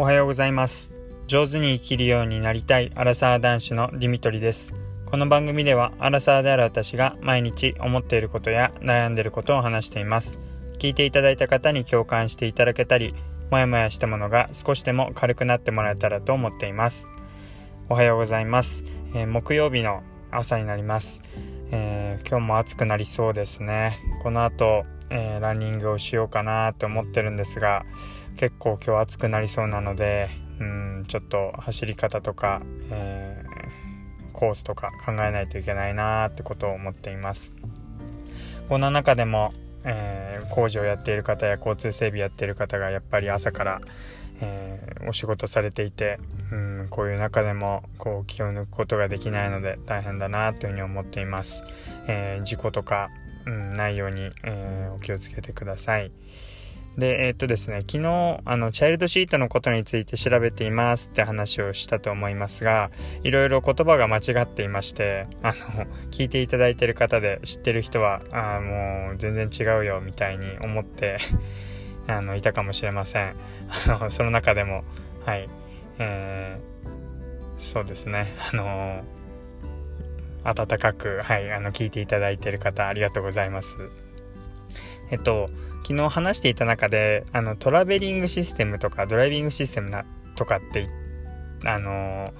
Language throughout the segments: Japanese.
おはようございます。上手に生きるようになりたいアラサー男子のディミトリです。この番組ではアラサーである私が毎日思っていることや悩んでいることを話しています。聞いていただいた方に共感していただけたりもやもやしたものが少しでも軽くなってもらえたらと思っています。おはようございます、えー、木曜日の朝になります、えー、今日も暑くなりそうですね。この後、えー、ランニングをしようかなと思ってるんですが結構今日暑くなりそうなのでうんちょっと走り方とか、えー、コースとか考えないといけないなってことを思っていますこんな中でも、えー、工事をやっている方や交通整備やっている方がやっぱり朝から、えー、お仕事されていてうんこういう中でもこう気を抜くことができないので大変だなというふうに思っています、え事故とか、うん、ないように、えお気をつけてください。で、え、っとですね、昨日、あの、チャイルドシートのことについて調べていますって話をしたと思いますが、いろいろ言葉が間違っていまして、あの、聞いていただいてる方で知ってる人は、あもう全然違うよみたいに思って あの、いたかもしれません。あの、その中でも、はい、えー、そうですね、あの温かく、はい、あの、聞いていただいてる方、ありがとうございます。えっと、昨日話していた中であのトラベリングシステムとかドライビングシステムとかってあの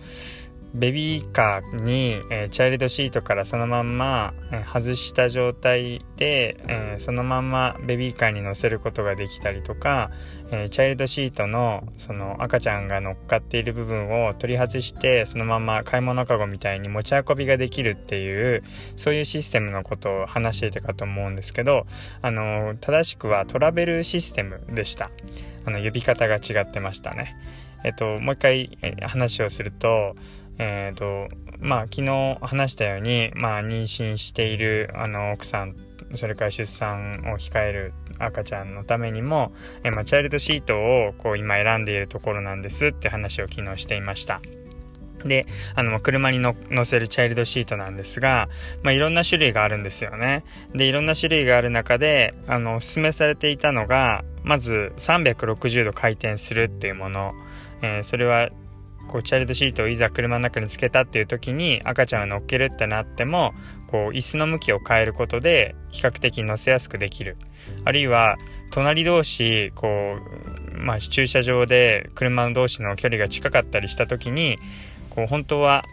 ベビーカーに、えー、チャイルドシートからそのまんま、えー、外した状態で、えー、そのまんまベビーカーに乗せることができたりとか、えチャイルドシートのその赤ちゃんが乗っかっている部分を取り外してそのまま買い物かごみたいに持ち運びができるっていうそういうシステムのことを話していたかと思うんですけどあの正しくはトラベルシステムでした。あの呼び方が違ってましたね。えっともう一回話をするとえっ、ー、と、まあ、昨日話したように、まあ、妊娠している、あの、奥さん、それから出産を控える赤ちゃんのためにも、えまあ、チャイルドシートを、こう、今選んでいるところなんですって話を昨日していました。で、あの、車に乗せるチャイルドシートなんですが、まあ、いろんな種類があるんですよね。で、いろんな種類がある中で、あの、お勧めされていたのが、まず360度回転するっていうもの。えー、それはこうチャイルドシートをいざ車の中につけたっていう時に赤ちゃんを乗っけるってなってもこう椅子の向きを変えることで比較的乗せやすくできる。あるいは隣同士こう、まあ、駐車場で車同士の距離が近かったりした時にこう本当は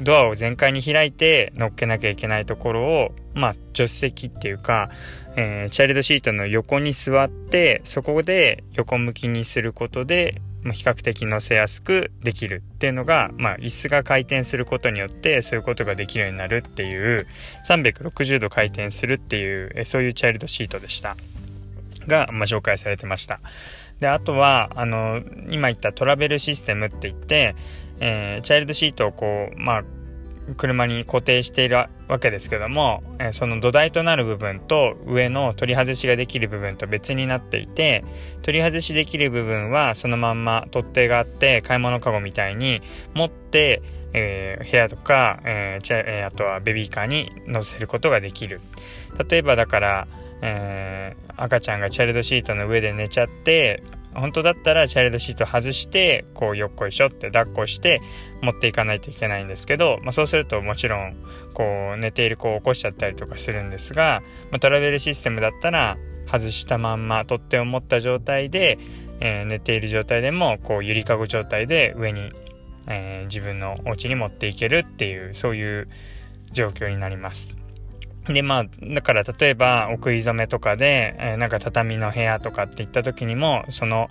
ドアを全開に開いて乗っけなきゃいけないところを、まあ、助手席っていうか、えー、チャイルドシートの横に座ってそこで横向きにすることで比較的乗せやすくできるっていうのが、まあ、椅子が回転することによってそういうことができるようになるっていう360度回転するっていうそういうチャイルドシートでした。が、まあ、紹介されてました。であとはあの今言ったトラベルシステムって言って、えー、チャイルドシートをこう、まあ、車に固定しているわけですけども、えその土台となる部分と上の取り外しができる部分と別になっていて取り外しできる部分はそのまんま取っ手があって買い物かごみたいに持って、えー、部屋とか、え、あとはベビーカーに乗せることができる。例えばだから、えー、赤ちゃんがチャイルドシートの上で寝ちゃって本当だったらチャイルドシート外してこうよっこいしょって抱っこして持っていかないといけないんですけど、まあ、そうするともちろんこう寝ている子を起こしちゃったりとかするんですが、まあ、トラベルシステムだったら外したまんま取っ手を持った状態で、えー、寝ている状態でもこうゆりかご状態で上に、えー、自分のお家に持っていけるっていうそういう状況になります。で、まあ、だから例えば、お食い初めとかで、えー、なんか畳の部屋とかって言った時にも、その、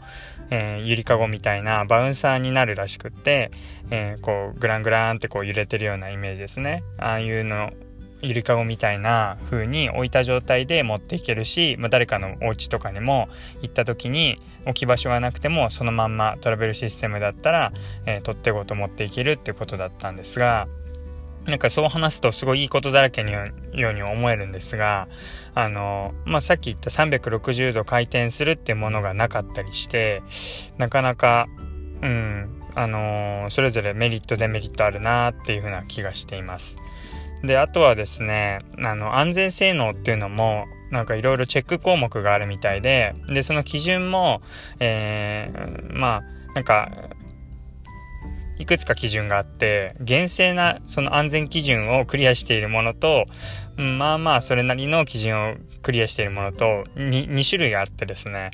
えー、ゆりかごみたいなバウンサーになるらしくって、えー、こう、グラングランってこう揺れてるようなイメージですね。ああいうの、ゆりかごみたいな風に置いた状態で持っていけるし、まあ、誰かのお家とかにも行った時に置き場所がなくてもそのまんまトラベルシステムだったら、えー、取っ手ごと持っていけるっていうことだったんですが、なんかそう話すとすごいいいことだらけのように思えるんですが、あの、まあ、さっき言った360度回転するっていうものがなかったりして、なかなか、うん、あのそれぞれメリットデメリットあるなっていうふうな気がしています。で、あとはですね、あの、安全性能っていうのも、なんかいろいろチェック項目があるみたいで、で、その基準も、えー、まあ、なんかいくつか基準があって厳正なその安全基準をクリアしているものと、まあまあそれなりの基準をクリアしているものと 2, 2種類があってですね。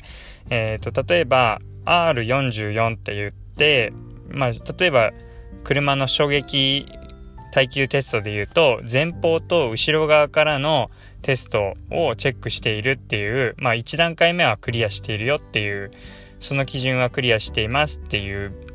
えっ、ー、と例えば R44 って言ってまあ例えば車の衝撃耐久テストで言うと前方と後ろ側からのテストをチェックしているっていうまあ1段階目はクリアしているよっていうその基準はクリアしていますっていう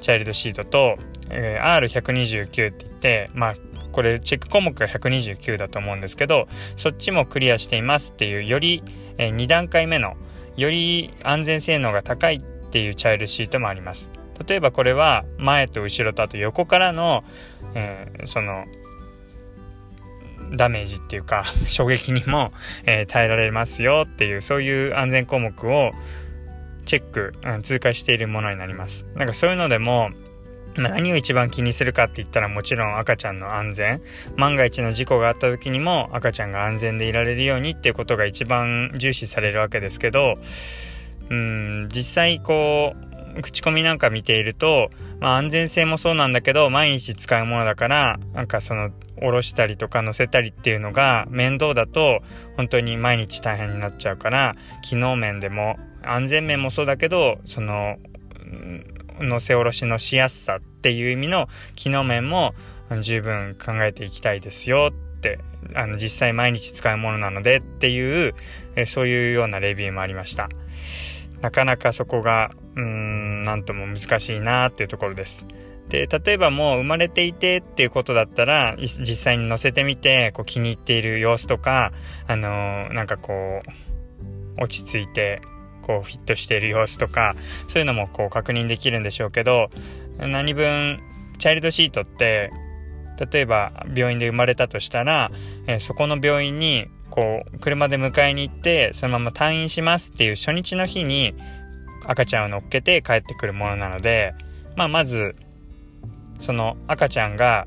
チャイルドシートと、えー、R129 って言ってまあこれチェック項目が129だと思うんですけどそっちもクリアしていますっていうより、え、2段階目のより安全性能が高いっていうチャイルドシートもあります。例えばこれは前と後ろとあと横からの、えー、そのダメージっていうか 衝撃にも、えー、耐えられますよっていうそういう安全項目をチェック、うん、通過しているものになります。なんかそういうのでも、まあ、何を一番気にするかって言ったらもちろん赤ちゃんの安全万が一の事故があった時にも赤ちゃんが安全でいられるようにっていうことが一番重視されるわけですけどうん実際こう口コミなんか見ていると、まあ、安全性もそうなんだけど毎日使うものだからなんかその下ろしたりとか乗せたりっていうのが面倒だと本当に毎日大変になっちゃうから機能面でも安全面もそうだけどその乗せ下ろしのしやすさっていう意味の機能面も十分考えていきたいですよってあの実際毎日使うものなのでっていうそういうようなレビューもありました。なかなかそこがうーん何とも難しいなっていうところです。で例えばもう生まれていてっていうことだったら実際に乗せてみてこう気に入っている様子とかあのー、なんかこう落ち着いてこうフィットしている様子とかそういうのもこう確認できるんでしょうけど何分チャイルドシートって例えば病院で生まれたとしたら、え、そこの病院にこう車で迎えに行ってそのまま退院しますっていう初日の日に赤ちゃんを乗っけて帰ってくるものなので、まあ、まずその赤ちゃんが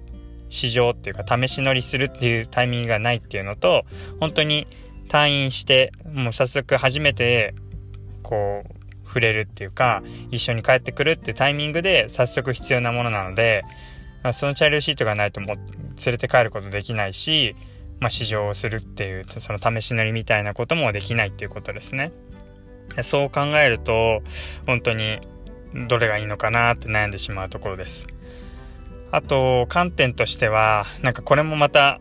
試乗っていうか試し乗りするっていうタイミングがないっていうのと本当に退院してもう早速初めてこう触れるっていうか一緒に帰ってくるってタイミングで早速必要なものなので、まあ、そのチャイルドシートがないともう連れて帰ることできないし、まあ、試乗をするっていうその試し乗りみたいなこともできないっていうことですね。そう考えると本当にどれがいいのかなって悩んでしまうところです。あと観点としてはなんかこれもまた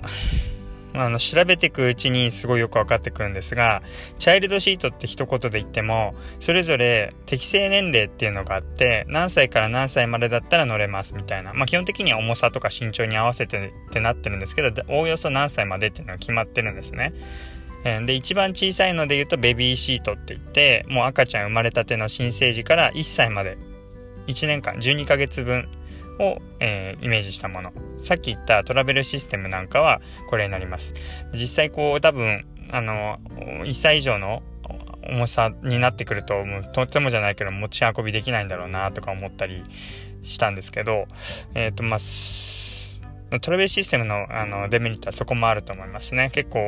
あの調べていくうちにすごいよく分かってくるんですがチャイルドシートって一言で言ってもそれぞれ適正年齢っていうのがあって何歳から何歳までだったら乗れますみたいな、まあ、基本的には重さとか身長に合わせてってなってるんですけどおおよそ何歳までっていうのが決まってるんですね。で一番小さいので言うとベビーシートって言ってもう赤ちゃん生まれたての新生児から1歳まで1年間12ヶ月分を、えー、イメージしたもの。さっき言ったトラベルシステムなんかはこれになります。実際こう多分あの1歳以上の重さになってくるともう。とてもじゃないけど持ち運びできないんだろうなとか思ったりしたんですけどえっ、ー、とまあトラベルシステムのあのデメリットはそこもあると思いますね。結構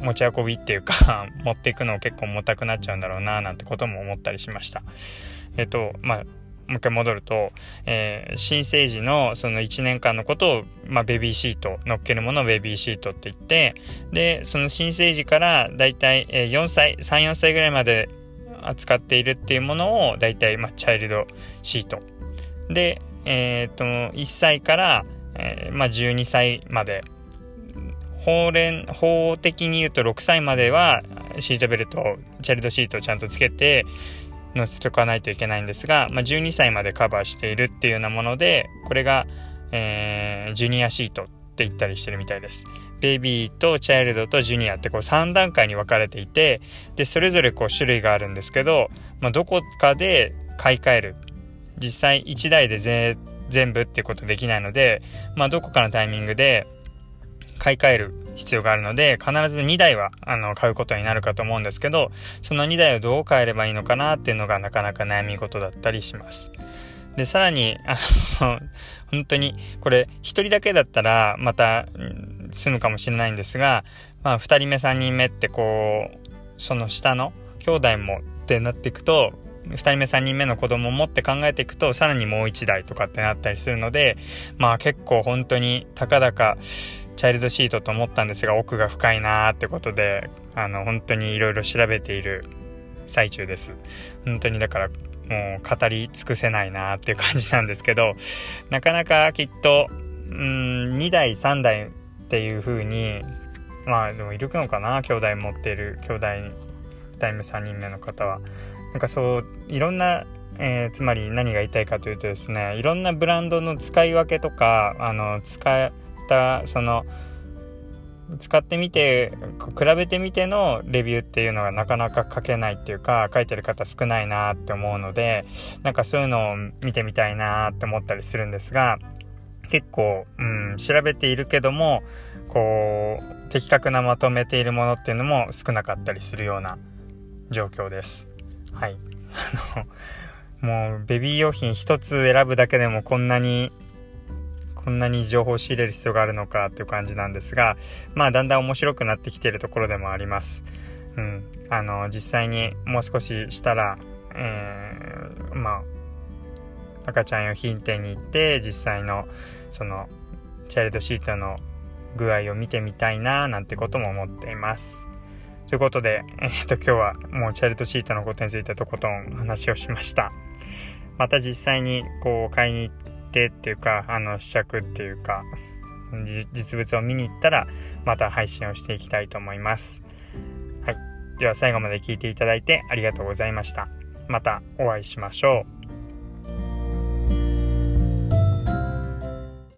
持ち運びっていうか 持っていくの結構重たくなっちゃうんだろうななんてことも思ったりしました。えっ、ー、とまあもう一回戻ると、えー、新生児のその1年間のことを、まあ、ベビーシート、乗っけるものをベビーシートって言って、で、その新生児からだいたい4歳、3、4歳ぐらいまで扱っているっていうものをだいたい、チャイルドシート。で、えっ、と、1歳から、えー、まあ、12歳まで法連法的に言うと6歳まではシートベルトチャイルドシートをちゃんとつけて載せとかないといけないんですが、まあ、12歳までカバーしているっていうようなものでこれが、えー、ジュニアシートって言ったりしてるみたいです。ベビーとチャイルドとジュニアってこう3段階に分かれていてでそれぞれこう種類があるんですけど、まあ、どこかで買い替える実際1台で全部っていうことできないので、まあ、どこかのタイミングで買い替える必要があるので、必ず2台はあの買うことになるかと思うんですけど、その2台をどう変えればいいのかなっていうのがなかなか悩み事だったりします。で、さらに、あの、本当に、これ、1人だけだったら、また、済むかもしれないんですが、まあ、2人目、3人目って、こう、その下の兄弟もってなっていくと、2人目3人目の子供を持って考えていくとさらにもう1台とかってなったりするのでまあ結構本当にたかだかチャイルドシートと思ったんですが奥が深いなーってことであの本当にいろいろ調べている最中です。本当にだからもう語り尽くせないなーっていう感じなんですけどなかなかきっとうん2台3台っていう風にまあでもいるのかな兄弟持っている兄弟2人目3人目の方は。なんかそういろんな、えー、つまり何が言いたいかというとですねいろんなブランドの使い分けとかあの使たその使ってみて比べてみてのレビューっていうのがなかなか書けないっていうか書いてる方少ないなって思うのでなんかそういうのを見てみたいなって思ったりするんですが結構、うん、調べているけどもこう的確なまとめているものっていうのも少なかったりするような状況です。はい。あの、もうベビー用品一つ選ぶだけでもこんなにこんなに情報を仕入れる必要があるのかっていう感じなんですが、まあだんだん面白くなってきているところでもあります。うん。あの、実際にもう少ししたら、えー、まあ、赤ちゃん用品店に行って実際のそのチャイルドシートの具合を見てみたいななんてことも思っています。ということで、えっ、と今日はもうチャイルドシートのことについてとことん話をしました。また実際にこう買いに行ってっていうか、あの試着っていうか、実物を見に行ったらまた配信をしていきたいと思います。はい。では最後まで聞いていただいてありがとうございました。またお会いしましょう。